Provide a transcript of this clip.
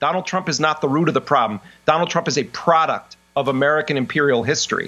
Donald Trump is not the root of the problem. Donald Trump is a product of American imperial history.